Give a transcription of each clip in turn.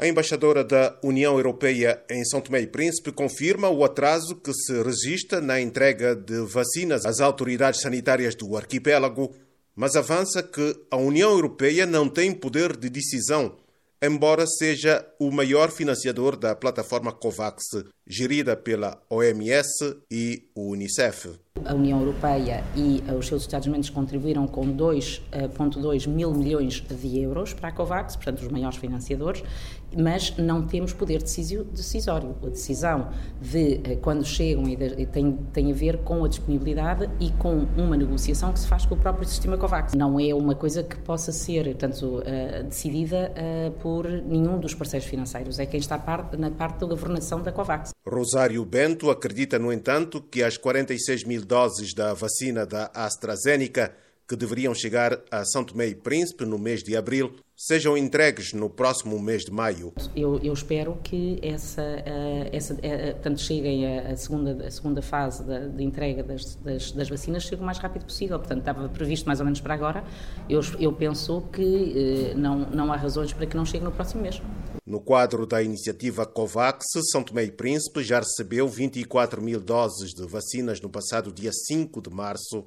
A embaixadora da União Europeia em São Tomé e Príncipe confirma o atraso que se registra na entrega de vacinas às autoridades sanitárias do arquipélago, mas avança que a União Europeia não tem poder de decisão, embora seja o maior financiador da plataforma COVAX, gerida pela OMS e o Unicef. A União Europeia e os seus Estados-membros contribuíram com 2,2 eh, mil milhões de euros para a COVAX, portanto, os maiores financiadores, mas não temos poder decisório. A decisão de eh, quando chegam tem, tem a ver com a disponibilidade e com uma negociação que se faz com o próprio sistema COVAX. Não é uma coisa que possa ser, portanto, eh, decidida por nenhum dos parceiros financeiros. É quem está na parte da governação da COVAX. Rosário Bento acredita, no entanto, que as 46 mil doses da vacina da AstraZeneca que deveriam chegar a São Tomé e Príncipe no mês de abril sejam entregues no próximo mês de maio. Eu, eu espero que essa, uh, essa uh, portanto, cheguem a, segunda, a segunda fase da, de entrega das, das, das, vacinas chegue o mais rápido possível. Portanto, estava previsto mais ou menos para agora. Eu, eu penso que não, não há razões para que não chegue no próximo mês. No quadro da iniciativa COVAX, São Tomé e Príncipe já recebeu 24 mil doses de vacinas no passado dia 5 de março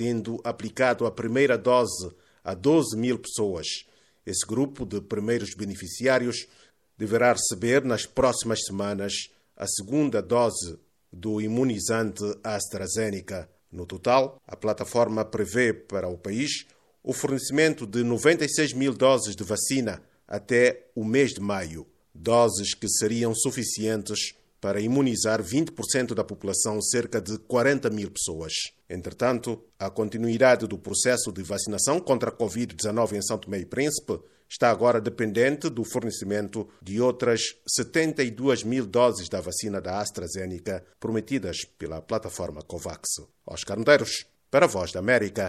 tendo aplicado a primeira dose a 12 mil pessoas. Esse grupo de primeiros beneficiários deverá receber nas próximas semanas a segunda dose do imunizante AstraZeneca. No total, a plataforma prevê para o país o fornecimento de 96 mil doses de vacina até o mês de maio, doses que seriam suficientes para imunizar 20% da população, cerca de 40 mil pessoas. Entretanto, a continuidade do processo de vacinação contra a Covid-19 em São Tomé e Príncipe está agora dependente do fornecimento de outras 72 mil doses da vacina da AstraZeneca prometidas pela plataforma COVAX. Oscar Medeiros, para a Voz da América.